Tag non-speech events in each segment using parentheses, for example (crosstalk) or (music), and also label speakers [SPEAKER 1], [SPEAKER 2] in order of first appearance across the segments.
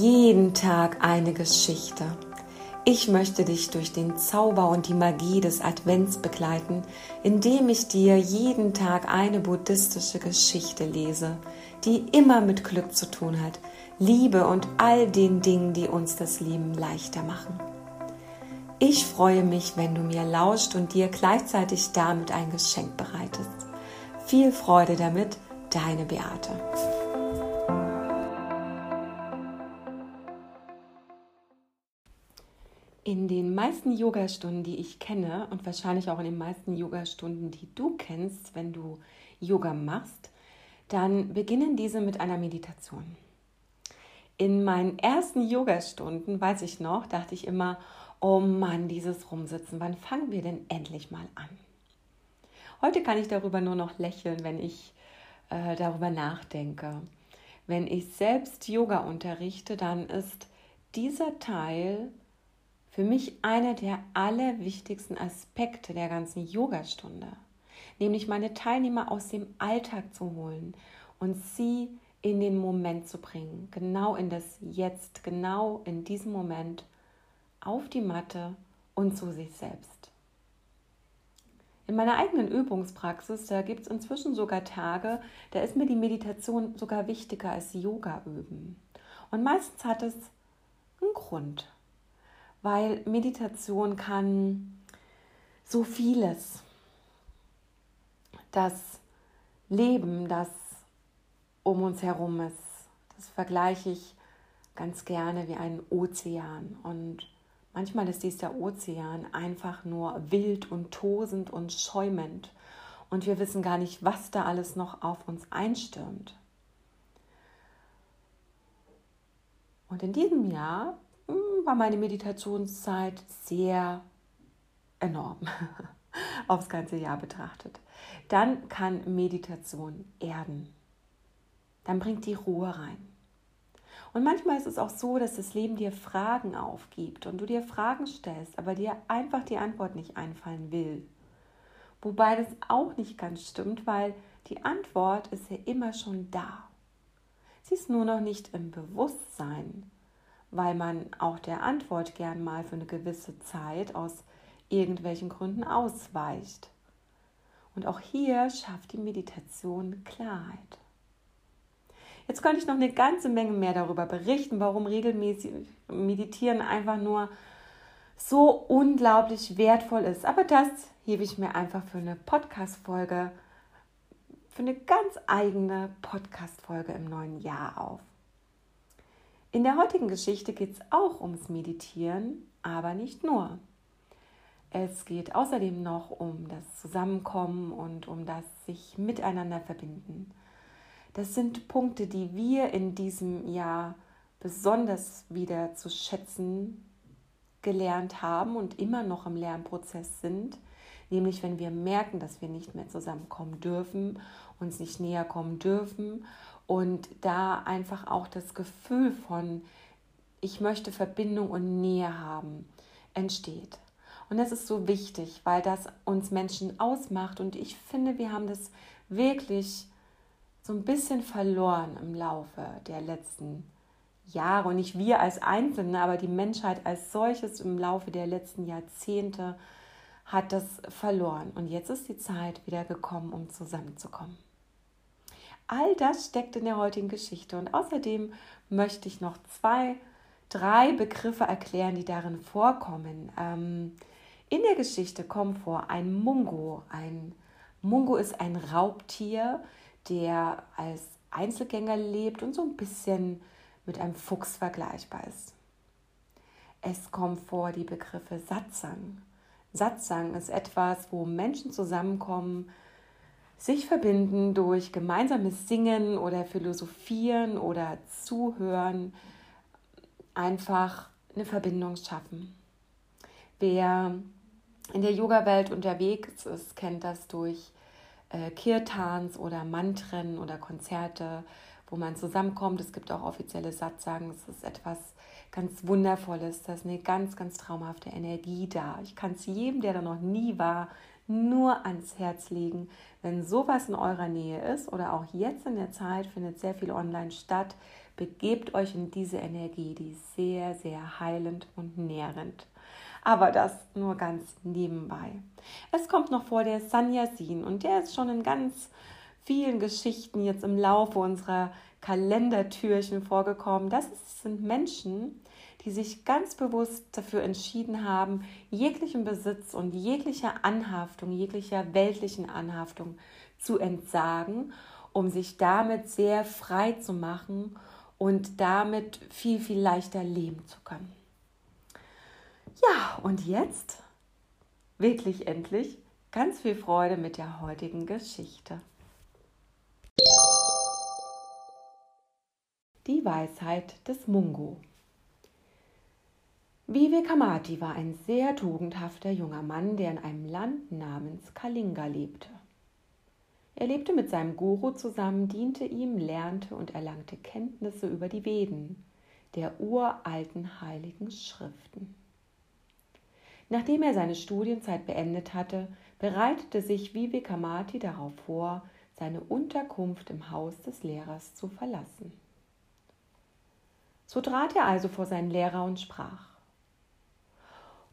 [SPEAKER 1] Jeden Tag eine Geschichte. Ich möchte dich durch den Zauber und die Magie des Advents begleiten, indem ich dir jeden Tag eine buddhistische Geschichte lese, die immer mit Glück zu tun hat, Liebe und all den Dingen, die uns das Leben leichter machen. Ich freue mich, wenn du mir lauscht und dir gleichzeitig damit ein Geschenk bereitest. Viel Freude damit, deine Beate. In den meisten Yogastunden, die ich kenne und wahrscheinlich auch in den meisten Yogastunden, die du kennst, wenn du Yoga machst, dann beginnen diese mit einer Meditation. In meinen ersten Yogastunden, weiß ich noch, dachte ich immer, oh Mann, dieses Rumsitzen, wann fangen wir denn endlich mal an? Heute kann ich darüber nur noch lächeln, wenn ich äh, darüber nachdenke. Wenn ich selbst Yoga unterrichte, dann ist dieser Teil für mich einer der allerwichtigsten Aspekte der ganzen Yogastunde, nämlich meine Teilnehmer aus dem Alltag zu holen und sie in den Moment zu bringen, genau in das Jetzt, genau in diesem Moment auf die Matte und zu sich selbst. In meiner eigenen Übungspraxis, da gibt es inzwischen sogar Tage, da ist mir die Meditation sogar wichtiger als Yoga üben. Und meistens hat es einen Grund, weil Meditation kann so vieles. Das Leben, das um uns herum ist, das vergleiche ich ganz gerne wie einen Ozean und Manchmal ist dieser Ozean einfach nur wild und tosend und schäumend und wir wissen gar nicht, was da alles noch auf uns einstürmt. Und in diesem Jahr war meine Meditationszeit sehr enorm (laughs) aufs ganze Jahr betrachtet. Dann kann Meditation erden. Dann bringt die Ruhe rein. Und manchmal ist es auch so, dass das Leben dir Fragen aufgibt und du dir Fragen stellst, aber dir einfach die Antwort nicht einfallen will. Wobei das auch nicht ganz stimmt, weil die Antwort ist ja immer schon da. Sie ist nur noch nicht im Bewusstsein, weil man auch der Antwort gern mal für eine gewisse Zeit aus irgendwelchen Gründen ausweicht. Und auch hier schafft die Meditation Klarheit. Jetzt könnte ich noch eine ganze Menge mehr darüber berichten, warum regelmäßig Meditieren einfach nur so unglaublich wertvoll ist. Aber das hebe ich mir einfach für eine Podcast-Folge, für eine ganz eigene Podcast-Folge im neuen Jahr auf. In der heutigen Geschichte geht es auch ums Meditieren, aber nicht nur. Es geht außerdem noch um das Zusammenkommen und um das sich miteinander verbinden. Das sind Punkte, die wir in diesem Jahr besonders wieder zu schätzen gelernt haben und immer noch im Lernprozess sind. Nämlich wenn wir merken, dass wir nicht mehr zusammenkommen dürfen, uns nicht näher kommen dürfen und da einfach auch das Gefühl von, ich möchte Verbindung und Nähe haben, entsteht. Und das ist so wichtig, weil das uns Menschen ausmacht und ich finde, wir haben das wirklich so ein bisschen verloren im Laufe der letzten Jahre. Und nicht wir als Einzelne, aber die Menschheit als solches im Laufe der letzten Jahrzehnte hat das verloren. Und jetzt ist die Zeit wieder gekommen, um zusammenzukommen. All das steckt in der heutigen Geschichte. Und außerdem möchte ich noch zwei, drei Begriffe erklären, die darin vorkommen. Ähm, in der Geschichte kommt vor ein Mungo. Ein Mungo ist ein Raubtier, der als Einzelgänger lebt und so ein bisschen mit einem Fuchs vergleichbar ist. Es kommen vor die Begriffe Satsang. Satsang ist etwas, wo Menschen zusammenkommen, sich verbinden durch gemeinsames Singen oder Philosophieren oder Zuhören, einfach eine Verbindung schaffen. Wer in der Yoga-Welt unterwegs ist, kennt das durch äh, Kirtans oder Mantren oder Konzerte, wo man zusammenkommt. Es gibt auch offizielle Satzsagen. Es ist etwas ganz Wundervolles. Da ist eine ganz, ganz traumhafte Energie da. Ich kann es jedem, der da noch nie war, nur ans Herz legen. Wenn sowas in eurer Nähe ist oder auch jetzt in der Zeit findet sehr viel online statt. Begebt euch in diese Energie, die ist sehr, sehr heilend und nährend. Aber das nur ganz nebenbei. Es kommt noch vor der Sanyasin und der ist schon in ganz vielen Geschichten jetzt im Laufe unserer Kalendertürchen vorgekommen. Das sind Menschen, die sich ganz bewusst dafür entschieden haben, jeglichen Besitz und jeglicher Anhaftung, jeglicher weltlichen Anhaftung zu entsagen, um sich damit sehr frei zu machen und damit viel, viel leichter leben zu können. Ja, und jetzt wirklich endlich ganz viel Freude mit der heutigen Geschichte. Die Weisheit des Mungo. Vivekamati war ein sehr tugendhafter junger Mann, der in einem Land namens Kalinga lebte. Er lebte mit seinem Guru zusammen, diente ihm, lernte und erlangte Kenntnisse über die Veden, der uralten heiligen Schriften. Nachdem er seine Studienzeit beendet hatte, bereitete sich Vivekamati darauf vor, seine Unterkunft im Haus des Lehrers zu verlassen. So trat er also vor seinen Lehrer und sprach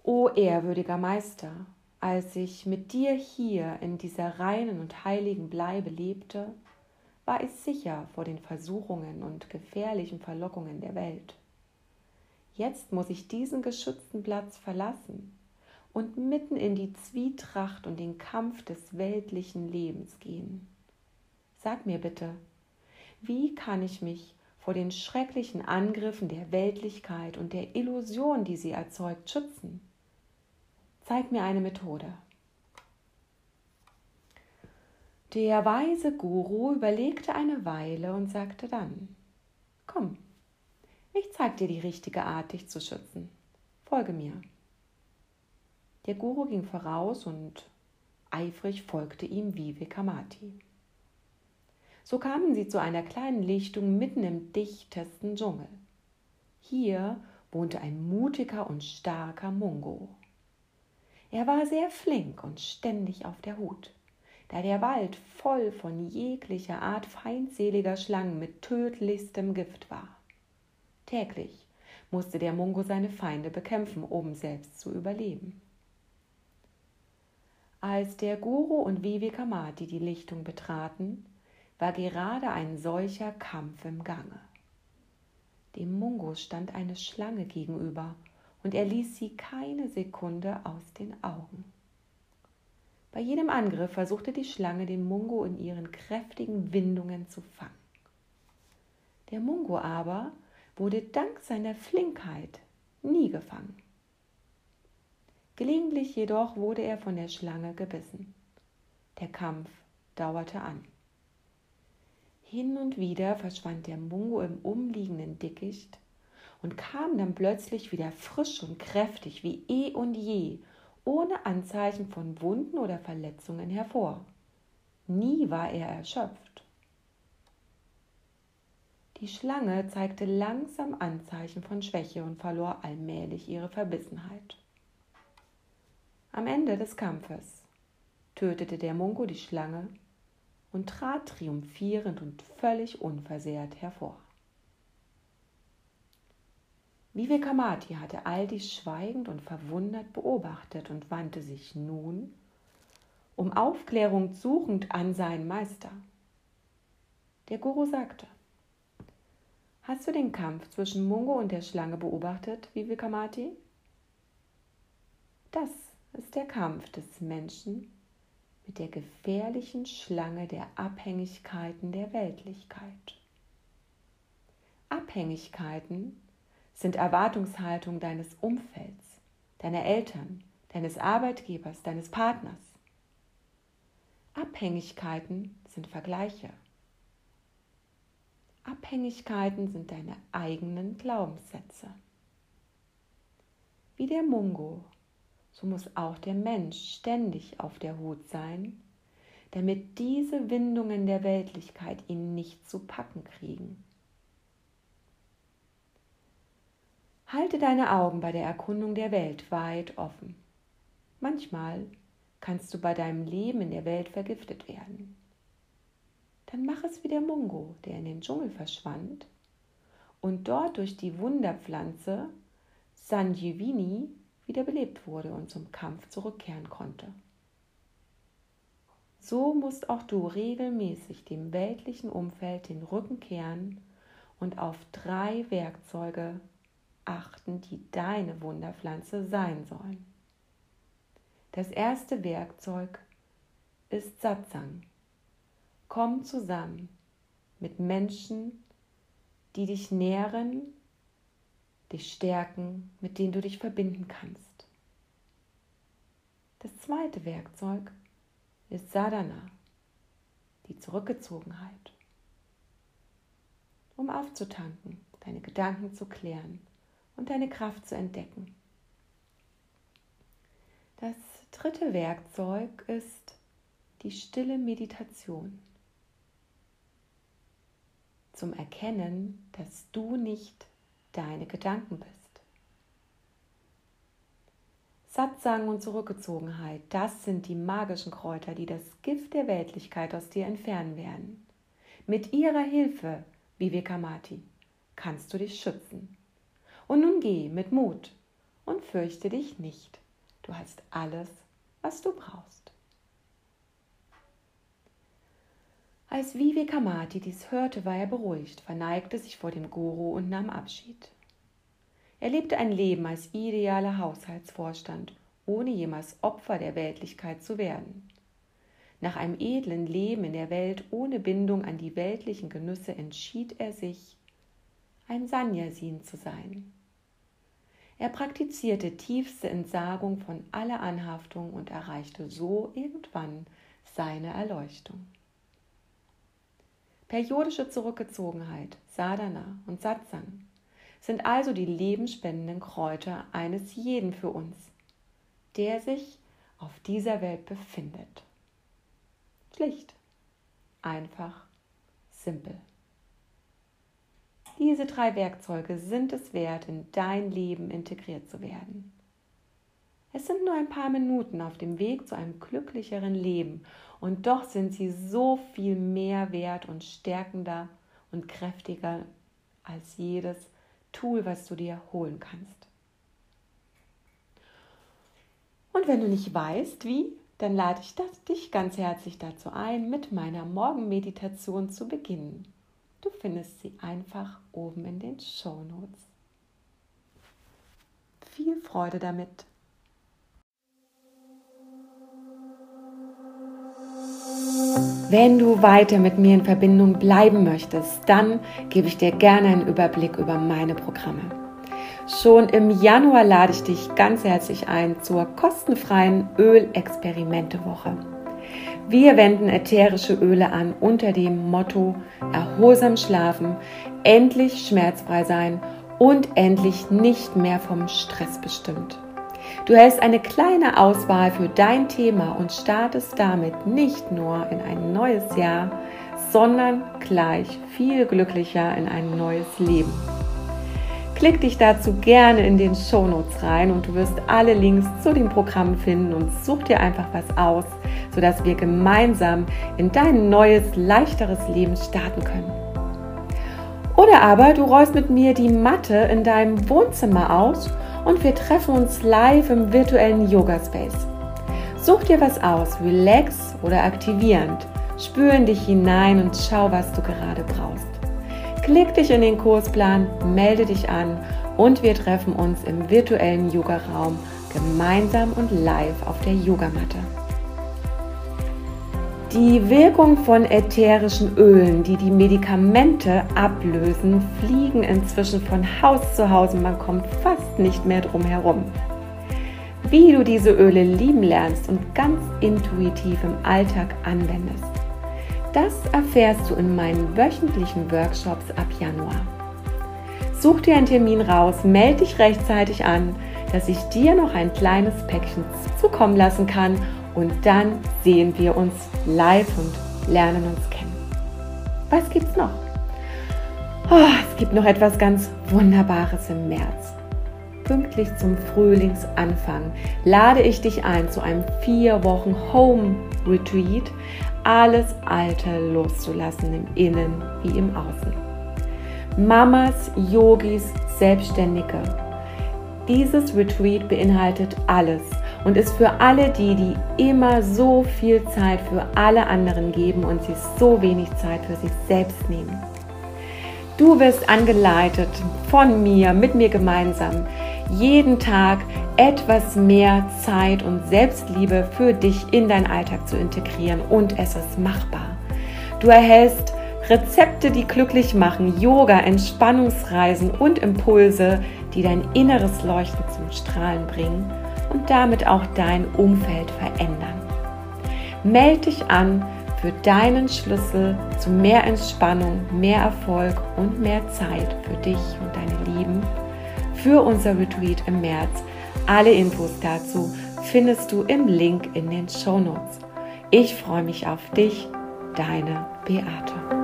[SPEAKER 1] O ehrwürdiger Meister, als ich mit dir hier in dieser reinen und heiligen Bleibe lebte, war ich sicher vor den Versuchungen und gefährlichen Verlockungen der Welt. Jetzt muss ich diesen geschützten Platz verlassen und mitten in die Zwietracht und den Kampf des weltlichen Lebens gehen. Sag mir bitte, wie kann ich mich vor den schrecklichen Angriffen der Weltlichkeit und der Illusion, die sie erzeugt, schützen? Zeig mir eine Methode. Der weise Guru überlegte eine Weile und sagte dann, Komm, ich zeig dir die richtige Art, dich zu schützen. Folge mir. Der Guru ging voraus und eifrig folgte ihm Vivekamati. So kamen sie zu einer kleinen Lichtung mitten im dichtesten Dschungel. Hier wohnte ein mutiger und starker Mungo. Er war sehr flink und ständig auf der Hut, da der Wald voll von jeglicher Art feindseliger Schlangen mit tödlichstem Gift war. Täglich musste der Mungo seine Feinde bekämpfen, um selbst zu überleben. Als der Guru und Vivekamati die Lichtung betraten, war gerade ein solcher Kampf im Gange. Dem Mungo stand eine Schlange gegenüber und er ließ sie keine Sekunde aus den Augen. Bei jedem Angriff versuchte die Schlange den Mungo in ihren kräftigen Windungen zu fangen. Der Mungo aber wurde dank seiner Flinkheit nie gefangen. Gelegentlich jedoch wurde er von der Schlange gebissen. Der Kampf dauerte an. Hin und wieder verschwand der Mungo im umliegenden Dickicht und kam dann plötzlich wieder frisch und kräftig wie eh und je, ohne Anzeichen von Wunden oder Verletzungen hervor. Nie war er erschöpft. Die Schlange zeigte langsam Anzeichen von Schwäche und verlor allmählich ihre Verbissenheit. Am Ende des Kampfes tötete der Mungo die Schlange und trat triumphierend und völlig unversehrt hervor. Vivekamati hatte all dies schweigend und verwundert beobachtet und wandte sich nun, um Aufklärung suchend, an seinen Meister. Der Guru sagte, Hast du den Kampf zwischen Mungo und der Schlange beobachtet, Vivekamati? Das ist der Kampf des Menschen mit der gefährlichen Schlange der Abhängigkeiten der Weltlichkeit. Abhängigkeiten sind Erwartungshaltungen deines Umfelds, deiner Eltern, deines Arbeitgebers, deines Partners. Abhängigkeiten sind Vergleiche. Abhängigkeiten sind deine eigenen Glaubenssätze. Wie der Mungo, so muss auch der Mensch ständig auf der Hut sein, damit diese Windungen der Weltlichkeit ihn nicht zu packen kriegen. Halte deine Augen bei der Erkundung der Welt weit offen. Manchmal kannst du bei deinem Leben in der Welt vergiftet werden. Dann mach es wie der Mungo, der in den Dschungel verschwand und dort durch die Wunderpflanze Sanjivini wiederbelebt wurde und zum Kampf zurückkehren konnte. So musst auch du regelmäßig dem weltlichen Umfeld den Rücken kehren und auf drei Werkzeuge achten, die deine Wunderpflanze sein sollen. Das erste Werkzeug ist Satsang. Komm zusammen mit Menschen, die dich nähren, dich stärken, mit denen du dich verbinden kannst. Das zweite Werkzeug ist Sadhana, die Zurückgezogenheit, um aufzutanken, deine Gedanken zu klären und deine Kraft zu entdecken. Das dritte Werkzeug ist die stille Meditation zum Erkennen, dass du nicht deine Gedanken bist. Satsang und Zurückgezogenheit, das sind die magischen Kräuter, die das Gift der Weltlichkeit aus dir entfernen werden. Mit ihrer Hilfe, Vivekamati, kannst du dich schützen. Und nun geh mit Mut und fürchte dich nicht. Du hast alles, was du brauchst. Als Vivekamati dies hörte, war er beruhigt, verneigte sich vor dem Guru und nahm Abschied. Er lebte ein Leben als idealer Haushaltsvorstand, ohne jemals Opfer der Weltlichkeit zu werden. Nach einem edlen Leben in der Welt ohne Bindung an die weltlichen Genüsse entschied er sich, ein Sanyasin zu sein. Er praktizierte tiefste Entsagung von aller Anhaftung und erreichte so irgendwann seine Erleuchtung. Periodische Zurückgezogenheit, Sadhana und Satsang sind also die lebensspendenden Kräuter eines jeden für uns, der sich auf dieser Welt befindet. Schlicht, einfach, simpel. Diese drei Werkzeuge sind es wert, in dein Leben integriert zu werden. Es sind nur ein paar Minuten auf dem Weg zu einem glücklicheren Leben und doch sind sie so viel mehr wert und stärkender und kräftiger als jedes Tool, was du dir holen kannst. Und wenn du nicht weißt, wie, dann lade ich dich ganz herzlich dazu ein, mit meiner Morgenmeditation zu beginnen. Du findest sie einfach oben in den Show Notes. Viel Freude damit! Wenn du weiter mit mir in Verbindung bleiben möchtest, dann gebe ich dir gerne einen Überblick über meine Programme. Schon im Januar lade ich dich ganz herzlich ein zur kostenfreien Ölexperimente-Woche. Wir wenden ätherische Öle an unter dem Motto erholsam schlafen, endlich schmerzfrei sein und endlich nicht mehr vom Stress bestimmt. Du hältst eine kleine Auswahl für dein Thema und startest damit nicht nur in ein neues Jahr, sondern gleich viel glücklicher in ein neues Leben. Klick dich dazu gerne in den Shownotes rein und du wirst alle Links zu dem Programm finden und such dir einfach was aus, sodass wir gemeinsam in dein neues, leichteres Leben starten können. Oder aber du rollst mit mir die Matte in deinem Wohnzimmer aus und wir treffen uns live im virtuellen Yoga Space. Such dir was aus, relax oder aktivierend. Spür in dich hinein und schau, was du gerade brauchst. Klick dich in den Kursplan, melde dich an und wir treffen uns im virtuellen Yoga-Raum gemeinsam und live auf der Yogamatte. Die Wirkung von ätherischen Ölen, die die Medikamente ablösen, fliegen inzwischen von Haus zu Haus und man kommt fast nicht mehr drum herum. Wie du diese Öle lieben lernst und ganz intuitiv im Alltag anwendest, das erfährst du in meinen wöchentlichen Workshops ab Januar. Such dir einen Termin raus, melde dich rechtzeitig an, dass ich dir noch ein kleines Päckchen zukommen lassen kann und dann sehen wir uns live und lernen uns kennen. Was gibt's noch? Oh, es gibt noch etwas ganz Wunderbares im März. Pünktlich zum Frühlingsanfang lade ich dich ein zu einem vier Wochen Home Retreat, alles Alte loszulassen im Innen wie im Außen. Mamas, Yogis, Selbstständige. Dieses Retreat beinhaltet alles und ist für alle die, die immer so viel Zeit für alle anderen geben und sich so wenig Zeit für sich selbst nehmen. Du wirst angeleitet von mir, mit mir gemeinsam, jeden Tag etwas mehr Zeit und Selbstliebe für dich in deinen Alltag zu integrieren und es ist machbar. Du erhältst Rezepte, die glücklich machen, Yoga, Entspannungsreisen und Impulse, die dein inneres Leuchten zum Strahlen bringen und damit auch dein Umfeld verändern. Meld dich an für deinen Schlüssel zu mehr Entspannung, mehr Erfolg und mehr Zeit für dich und deine Lieben für unser Retreat im März. Alle Infos dazu findest du im Link in den Show Notes. Ich freue mich auf dich, deine Beate.